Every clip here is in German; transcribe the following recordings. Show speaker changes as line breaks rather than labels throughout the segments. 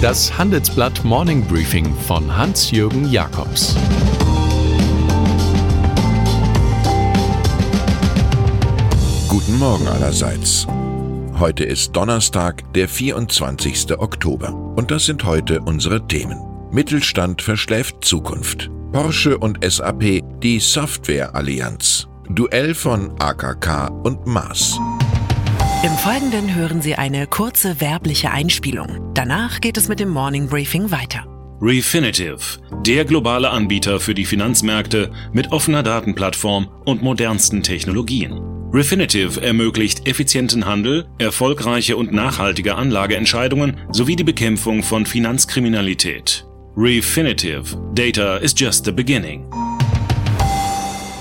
Das Handelsblatt Morning Briefing von Hans-Jürgen Jakobs
Guten Morgen allerseits. Heute ist Donnerstag, der 24. Oktober. Und das sind heute unsere Themen. Mittelstand verschläft Zukunft. Porsche und SAP, die Software-Allianz. Duell von AKK und Mars.
Im Folgenden hören Sie eine kurze werbliche Einspielung. Danach geht es mit dem Morning Briefing weiter.
Refinitiv, der globale Anbieter für die Finanzmärkte mit offener Datenplattform und modernsten Technologien. Refinitiv ermöglicht effizienten Handel, erfolgreiche und nachhaltige Anlageentscheidungen sowie die Bekämpfung von Finanzkriminalität. Refinitiv, Data is just the beginning.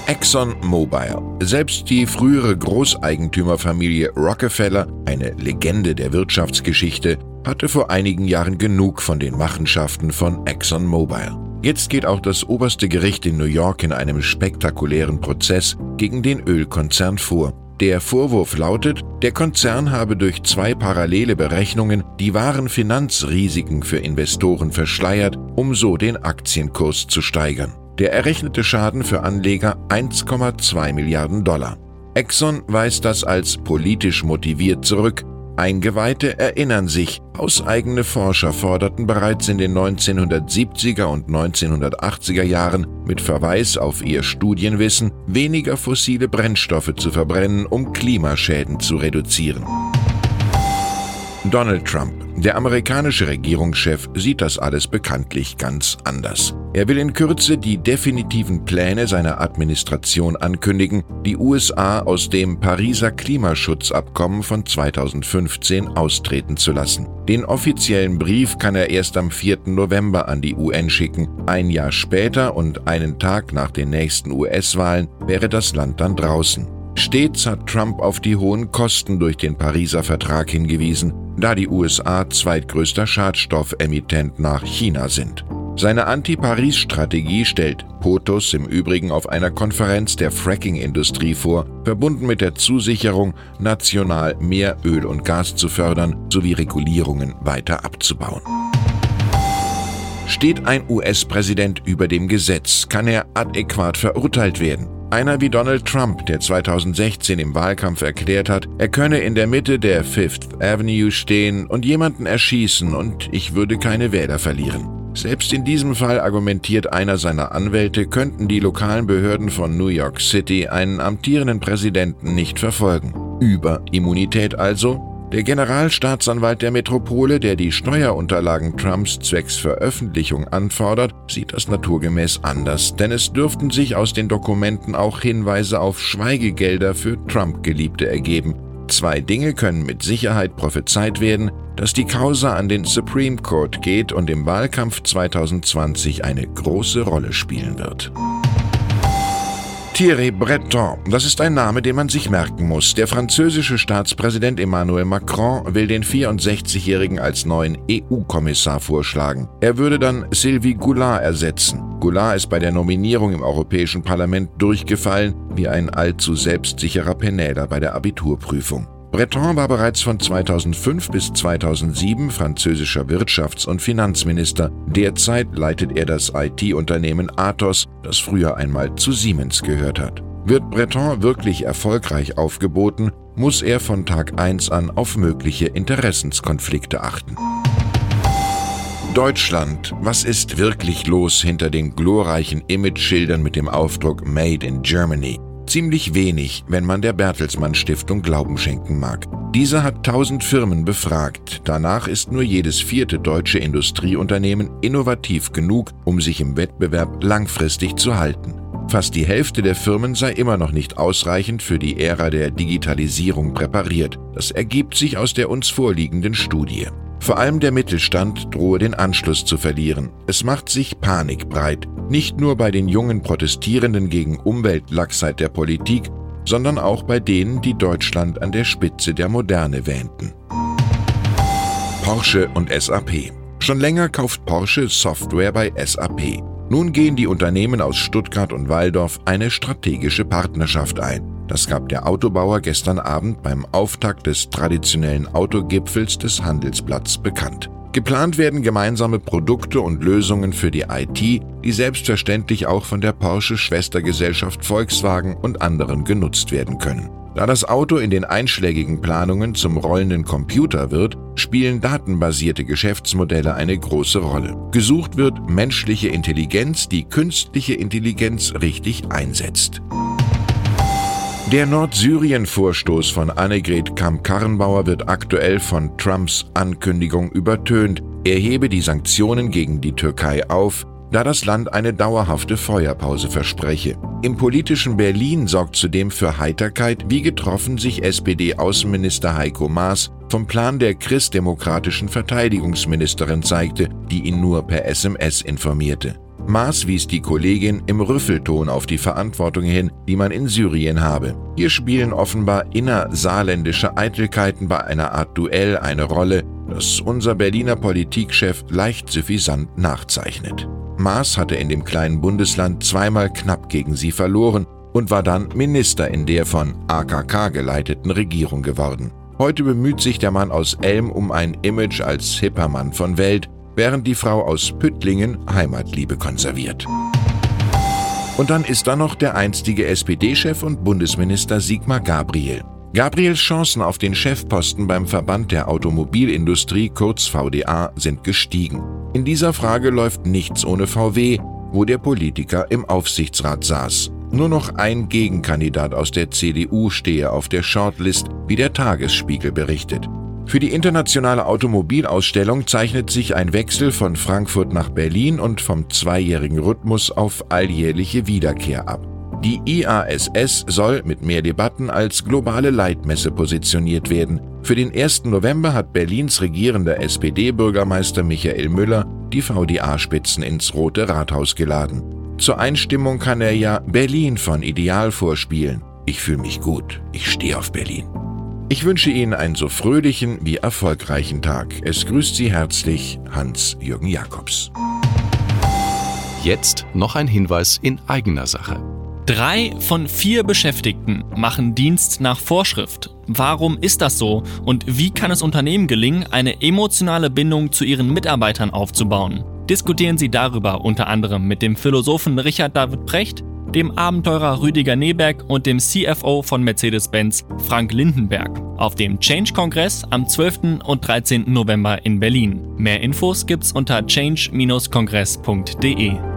ExxonMobil. Selbst die frühere Großeigentümerfamilie Rockefeller, eine Legende der Wirtschaftsgeschichte, hatte vor einigen Jahren genug von den Machenschaften von ExxonMobil. Jetzt geht auch das oberste Gericht in New York in einem spektakulären Prozess gegen den Ölkonzern vor. Der Vorwurf lautet, der Konzern habe durch zwei parallele Berechnungen die wahren Finanzrisiken für Investoren verschleiert, um so den Aktienkurs zu steigern. Der errechnete Schaden für Anleger 1,2 Milliarden Dollar. Exxon weist das als politisch motiviert zurück. Eingeweihte erinnern sich, hauseigene Forscher forderten bereits in den 1970er und 1980er Jahren mit Verweis auf ihr Studienwissen, weniger fossile Brennstoffe zu verbrennen, um Klimaschäden zu reduzieren. Donald Trump, der amerikanische Regierungschef, sieht das alles bekanntlich ganz anders. Er will in Kürze die definitiven Pläne seiner Administration ankündigen, die USA aus dem Pariser Klimaschutzabkommen von 2015 austreten zu lassen. Den offiziellen Brief kann er erst am 4. November an die UN schicken. Ein Jahr später und einen Tag nach den nächsten US-Wahlen wäre das Land dann draußen. Stets hat Trump auf die hohen Kosten durch den Pariser Vertrag hingewiesen, da die USA zweitgrößter Schadstoffemittent nach China sind. Seine Anti-Paris-Strategie stellt POTUS im Übrigen auf einer Konferenz der Fracking-Industrie vor, verbunden mit der Zusicherung, national mehr Öl und Gas zu fördern sowie Regulierungen weiter abzubauen. Steht ein US-Präsident über dem Gesetz, kann er adäquat verurteilt werden. Einer wie Donald Trump, der 2016 im Wahlkampf erklärt hat, er könne in der Mitte der Fifth Avenue stehen und jemanden erschießen und ich würde keine Wähler verlieren. Selbst in diesem Fall argumentiert einer seiner Anwälte, könnten die lokalen Behörden von New York City einen amtierenden Präsidenten nicht verfolgen. Überimmunität also? Der Generalstaatsanwalt der Metropole, der die Steuerunterlagen Trumps zwecks Veröffentlichung anfordert, sieht das naturgemäß anders, denn es dürften sich aus den Dokumenten auch Hinweise auf Schweigegelder für Trump-Geliebte ergeben. Zwei Dinge können mit Sicherheit prophezeit werden, dass die Causa an den Supreme Court geht und im Wahlkampf 2020 eine große Rolle spielen wird. Thierry Breton, das ist ein Name, den man sich merken muss. Der französische Staatspräsident Emmanuel Macron will den 64-Jährigen als neuen EU-Kommissar vorschlagen. Er würde dann Sylvie Goulard ersetzen. Goulard ist bei der Nominierung im Europäischen Parlament durchgefallen wie ein allzu selbstsicherer Penäler bei der Abiturprüfung. Breton war bereits von 2005 bis 2007 französischer Wirtschafts- und Finanzminister. Derzeit leitet er das IT-Unternehmen Athos, das früher einmal zu Siemens gehört hat. Wird Breton wirklich erfolgreich aufgeboten, muss er von Tag 1 an auf mögliche Interessenskonflikte achten. Deutschland, was ist wirklich los hinter den glorreichen Imageschildern mit dem Aufdruck Made in Germany? Ziemlich wenig, wenn man der Bertelsmann Stiftung Glauben schenken mag. Diese hat tausend Firmen befragt. Danach ist nur jedes vierte deutsche Industrieunternehmen innovativ genug, um sich im Wettbewerb langfristig zu halten. Fast die Hälfte der Firmen sei immer noch nicht ausreichend für die Ära der Digitalisierung präpariert. Das ergibt sich aus der uns vorliegenden Studie. Vor allem der Mittelstand drohe den Anschluss zu verlieren. Es macht sich Panik breit, nicht nur bei den jungen Protestierenden gegen Umweltlachsheit der Politik, sondern auch bei denen, die Deutschland an der Spitze der Moderne wähnten. Porsche und SAP. Schon länger kauft Porsche Software bei SAP. Nun gehen die Unternehmen aus Stuttgart und Waldorf eine strategische Partnerschaft ein. Das gab der Autobauer gestern Abend beim Auftakt des traditionellen Autogipfels des Handelsblatts bekannt. Geplant werden gemeinsame Produkte und Lösungen für die IT, die selbstverständlich auch von der Porsche-Schwestergesellschaft Volkswagen und anderen genutzt werden können. Da das Auto in den einschlägigen Planungen zum rollenden Computer wird, spielen datenbasierte Geschäftsmodelle eine große Rolle. Gesucht wird menschliche Intelligenz, die künstliche Intelligenz richtig einsetzt. Der Nordsyrien-Vorstoß von Annegret Kamm-Karrenbauer wird aktuell von Trumps Ankündigung übertönt, er hebe die Sanktionen gegen die Türkei auf, da das Land eine dauerhafte Feuerpause verspreche. Im politischen Berlin sorgt zudem für Heiterkeit, wie getroffen sich SPD-Außenminister Heiko Maas vom Plan der christdemokratischen Verteidigungsministerin zeigte, die ihn nur per SMS informierte. Maas wies die Kollegin im Rüffelton auf die Verantwortung hin, die man in Syrien habe. Hier spielen offenbar innersaarländische Eitelkeiten bei einer Art Duell eine Rolle, das unser Berliner Politikchef leicht suffisant nachzeichnet. Maas hatte in dem kleinen Bundesland zweimal knapp gegen sie verloren und war dann Minister in der von AKK geleiteten Regierung geworden. Heute bemüht sich der Mann aus Elm um ein Image als hipper Mann von Welt, während die Frau aus Püttlingen Heimatliebe konserviert. Und dann ist da noch der einstige SPD-Chef und Bundesminister Sigmar Gabriel. Gabriels Chancen auf den Chefposten beim Verband der Automobilindustrie kurz VDA sind gestiegen. In dieser Frage läuft nichts ohne VW, wo der Politiker im Aufsichtsrat saß. Nur noch ein Gegenkandidat aus der CDU stehe auf der Shortlist, wie der Tagesspiegel berichtet. Für die internationale Automobilausstellung zeichnet sich ein Wechsel von Frankfurt nach Berlin und vom zweijährigen Rhythmus auf alljährliche Wiederkehr ab. Die IASS soll mit mehr Debatten als globale Leitmesse positioniert werden. Für den 1. November hat Berlins regierender SPD-Bürgermeister Michael Müller die VDA-Spitzen ins Rote Rathaus geladen. Zur Einstimmung kann er ja Berlin von Ideal vorspielen. Ich fühle mich gut, ich stehe auf Berlin. Ich wünsche Ihnen einen so fröhlichen wie erfolgreichen Tag. Es grüßt Sie herzlich Hans-Jürgen Jakobs.
Jetzt noch ein Hinweis in eigener Sache.
Drei von vier Beschäftigten machen Dienst nach Vorschrift. Warum ist das so und wie kann es Unternehmen gelingen, eine emotionale Bindung zu ihren Mitarbeitern aufzubauen? Diskutieren Sie darüber unter anderem mit dem Philosophen Richard David Precht, dem Abenteurer Rüdiger Neberg und dem CFO von Mercedes-Benz Frank Lindenberg auf dem Change-Kongress am 12. und 13. November in Berlin. Mehr Infos gibt's unter change-kongress.de.